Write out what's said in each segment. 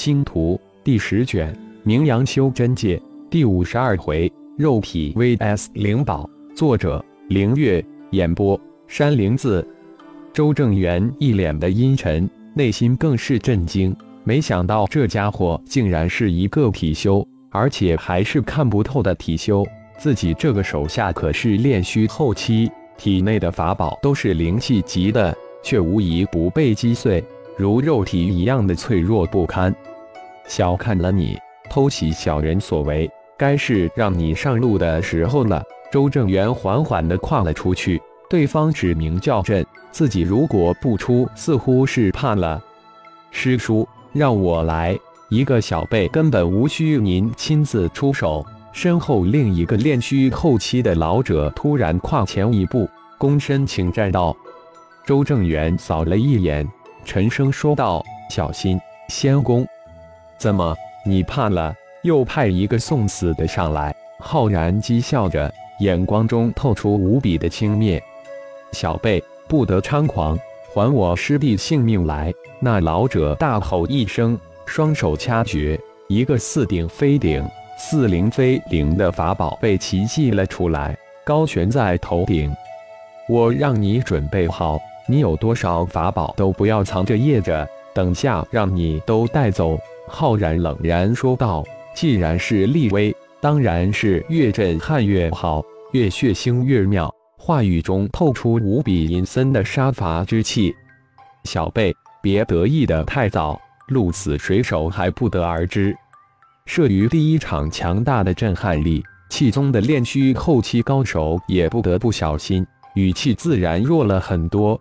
星图第十卷，名扬修真界第五十二回，肉体 vs 灵宝。作者：凌月。演播：山灵子。周正元一脸的阴沉，内心更是震惊。没想到这家伙竟然是一个体修，而且还是看不透的体修。自己这个手下可是炼虚后期，体内的法宝都是灵气级的，却无疑不被击碎。如肉体一样的脆弱不堪，小看了你，偷袭小人所为，该是让你上路的时候了。周正元缓缓地跨了出去，对方指名叫阵，自己如果不出，似乎是怕了。师叔，让我来。一个小辈根本无需您亲自出手。身后另一个炼虚后期的老者突然跨前一步，躬身请战道。周正元扫了一眼。沉声说道：“小心，仙公，怎么你怕了？又派一个送死的上来？”浩然讥笑着，眼光中透出无比的轻蔑。小辈不得猖狂，还我师弟性命来！那老者大吼一声，双手掐诀，一个似顶非顶、似灵非灵的法宝被奇迹了出来，高悬在头顶。我让你准备好。你有多少法宝都不要藏着掖着，等下让你都带走。”浩然冷然说道。“既然是立威，当然是越震撼越好，越血腥越妙。”话语中透出无比阴森的杀伐之气。小辈，别得意的太早，鹿死谁手还不得而知。慑于第一场强大的震撼力，气宗的炼虚后期高手也不得不小心，语气自然弱了很多。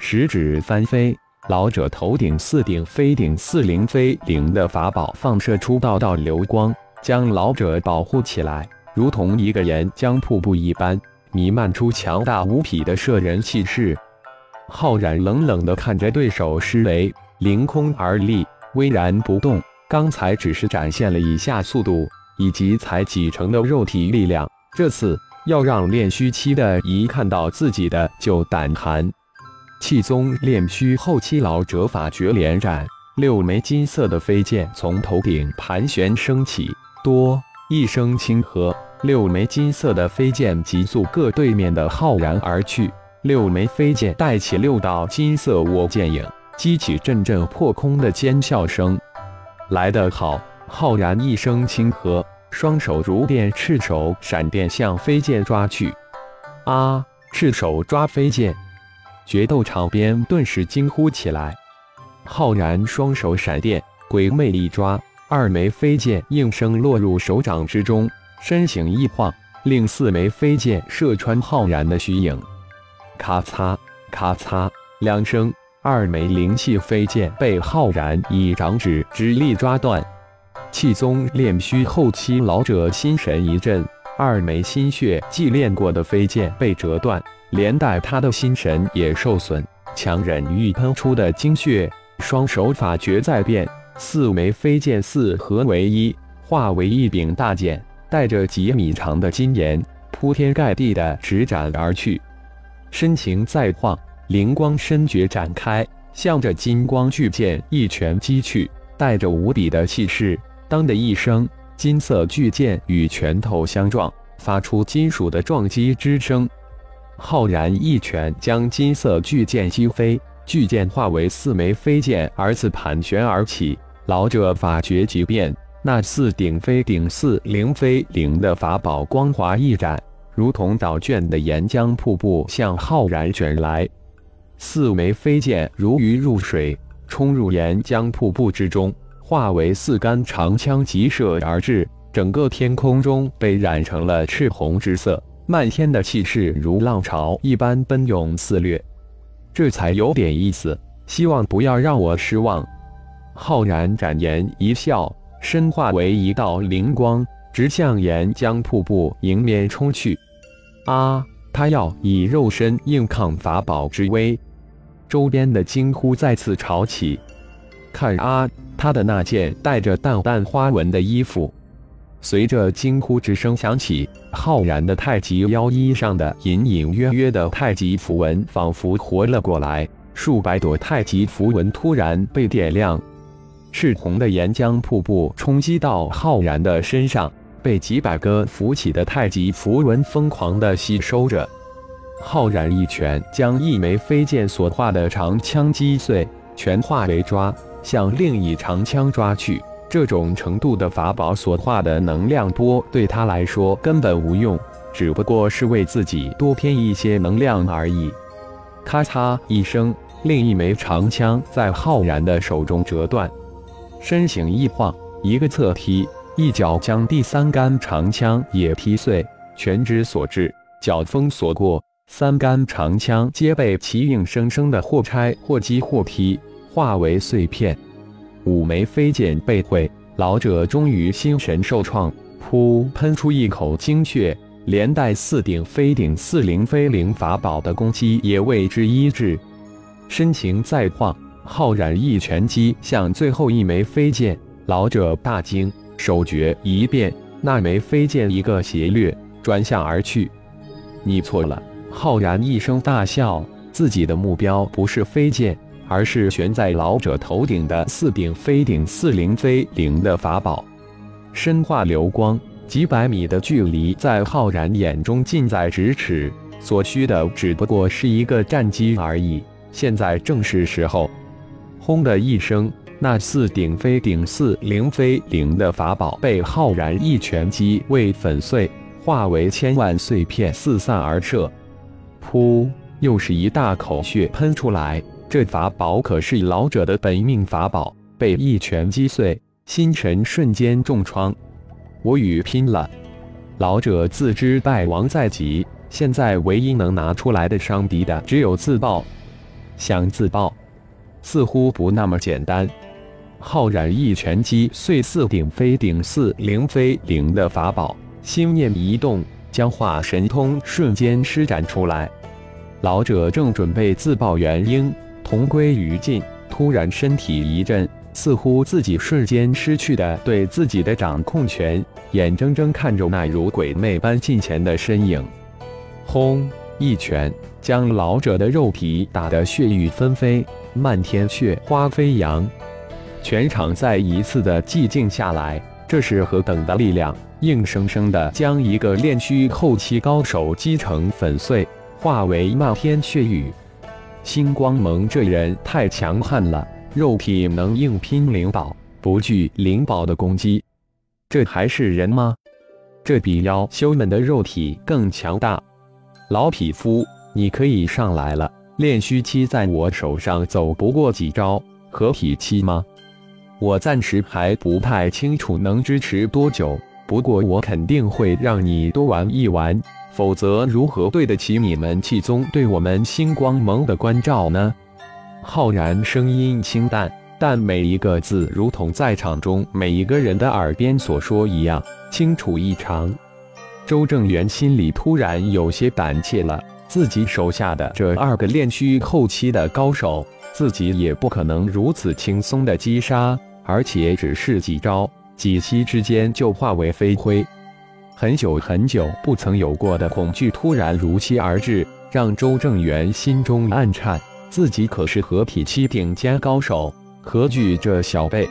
食指翻飞，老者头顶似顶非顶、似灵非灵的法宝放射出道道流光，将老者保护起来，如同一个岩浆瀑布一般，弥漫出强大无匹的摄人气势。浩然冷冷地看着对手施为，凌空而立，巍然不动。刚才只是展现了以下速度以及才几成的肉体力量，这次要让练虚期的一看到自己的就胆寒。气宗炼虚后期老者法诀连斩，六枚金色的飞剑从头顶盘旋升起，多一声轻喝，六枚金色的飞剑急速各对面的浩然而去。六枚飞剑带起六道金色握剑影，激起阵阵破空的尖笑声。来得好！浩然一声轻喝，双手如电赤手闪电向飞剑抓去。啊！赤手抓飞剑。决斗场边顿时惊呼起来。浩然双手闪电，鬼魅一抓，二枚飞剑应声落入手掌之中，身形一晃，令四枚飞剑射穿浩然的虚影。咔嚓咔嚓两声，二枚灵气飞剑被浩然以掌指之力抓断。气宗炼虚后期老者心神一震，二枚心血祭炼过的飞剑被折断。连带他的心神也受损，强忍欲喷出的精血，双手法诀在变，四枚飞剑四合为一，化为一柄大剑，带着几米长的金岩，铺天盖地的直斩而去。身形再晃，灵光深诀展开，向着金光巨剑一拳击去，带着无比的气势。当的一声，金色巨剑与拳头相撞，发出金属的撞击之声。浩然一拳将金色巨剑击飞，巨剑化为四枚飞剑，而次盘旋而起。老者法诀即变，那四顶飞顶、四灵飞灵的法宝光华一展，如同倒卷的岩浆瀑布向浩然卷来。四枚飞剑如鱼入水，冲入岩浆瀑布之中，化为四杆长枪急射而至，整个天空中被染成了赤红之色。漫天的气势如浪潮一般奔涌肆掠，这才有点意思。希望不要让我失望。浩然展颜一笑，身化为一道灵光，直向岩浆瀑布迎面冲去。啊！他要以肉身硬抗法宝之威，周边的惊呼再次吵起。看啊，他的那件带着淡淡花纹的衣服。随着惊呼之声响起，浩然的太极腰衣上的隐隐约约的太极符文仿佛活了过来，数百朵太极符文突然被点亮。赤红的岩浆瀑布冲击到浩然的身上，被几百个浮起的太极符文疯狂地吸收着。浩然一拳将一枚飞剑所化的长枪击碎，拳化为抓，向另一长枪抓去。这种程度的法宝所化的能量波对他来说根本无用，只不过是为自己多添一些能量而已。咔嚓一声，另一枚长枪在浩然的手中折断，身形一晃，一个侧踢，一脚将第三杆长枪也踢碎。拳之所至，脚风所过，三杆长枪皆被其硬生生的或拆或击或劈，化为碎片。五枚飞剑被毁，老者终于心神受创，噗，喷出一口精血，连带四顶飞顶四灵飞灵法宝的攻击也为之医治。身形再晃，浩然一拳击向最后一枚飞剑，老者大惊，手诀一变，那枚飞剑一个斜掠，转向而去。你错了！浩然一声大笑，自己的目标不是飞剑。而是悬在老者头顶的四顶飞顶四灵飞灵的法宝，身化流光，几百米的距离在浩然眼中近在咫尺，所需的只不过是一个战机而已。现在正是时候！轰的一声，那四顶飞顶四灵飞灵的法宝被浩然一拳击为粉碎，化为千万碎片四散而撤。噗！又是一大口血喷出来。这法宝可是老者的本命法宝，被一拳击碎，心神瞬间重创。我与拼了！老者自知败亡在即，现在唯一能拿出来的伤敌的只有自爆。想自爆，似乎不那么简单。浩然一拳击碎四顶飞顶四灵飞灵的法宝，心念一动，将化神通瞬间施展出来。老者正准备自爆元婴。同归于尽。突然，身体一震，似乎自己瞬间失去的对自己的掌控权，眼睁睁看着那如鬼魅般近前的身影。轰！一拳将老者的肉体打得血雨纷飞，漫天血花飞扬。全场再一次的寂静下来。这是何等的力量！硬生生的将一个炼虚后期高手击成粉碎，化为漫天血雨。星光盟这人太强悍了，肉体能硬拼灵宝，不惧灵宝的攻击。这还是人吗？这比妖修们的肉体更强大。老匹夫，你可以上来了。炼虚期在我手上走不过几招，合体期吗？我暂时还不太清楚能支持多久，不过我肯定会让你多玩一玩。否则，如何对得起你们气宗对我们星光盟的关照呢？浩然声音清淡，但每一个字如同在场中每一个人的耳边所说一样清楚异常。周正元心里突然有些胆怯了，自己手下的这二个炼虚后期的高手，自己也不可能如此轻松的击杀，而且只是几招，几息之间就化为飞灰。很久很久不曾有过的恐惧突然如期而至，让周正元心中暗颤。自己可是合体期顶尖高手，何惧这小辈？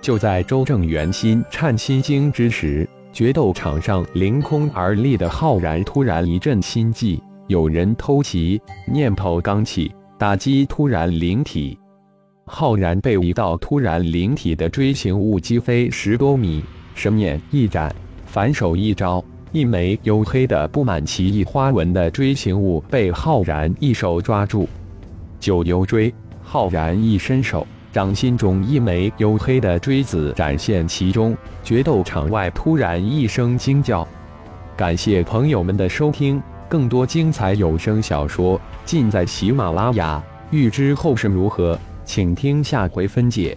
就在周正元心颤心惊之时，决斗场上凌空而立的浩然突然一阵心悸，有人偷袭，念头刚起，打击突然灵体。浩然被一道突然灵体的锥形物击飞十多米，神念一展。反手一招，一枚黝黑的、布满奇异花纹的锥形物被浩然一手抓住。九幽锥，浩然一伸手，掌心中一枚黝黑的锥子展现其中。决斗场外突然一声惊叫。感谢朋友们的收听，更多精彩有声小说尽在喜马拉雅。欲知后事如何，请听下回分解。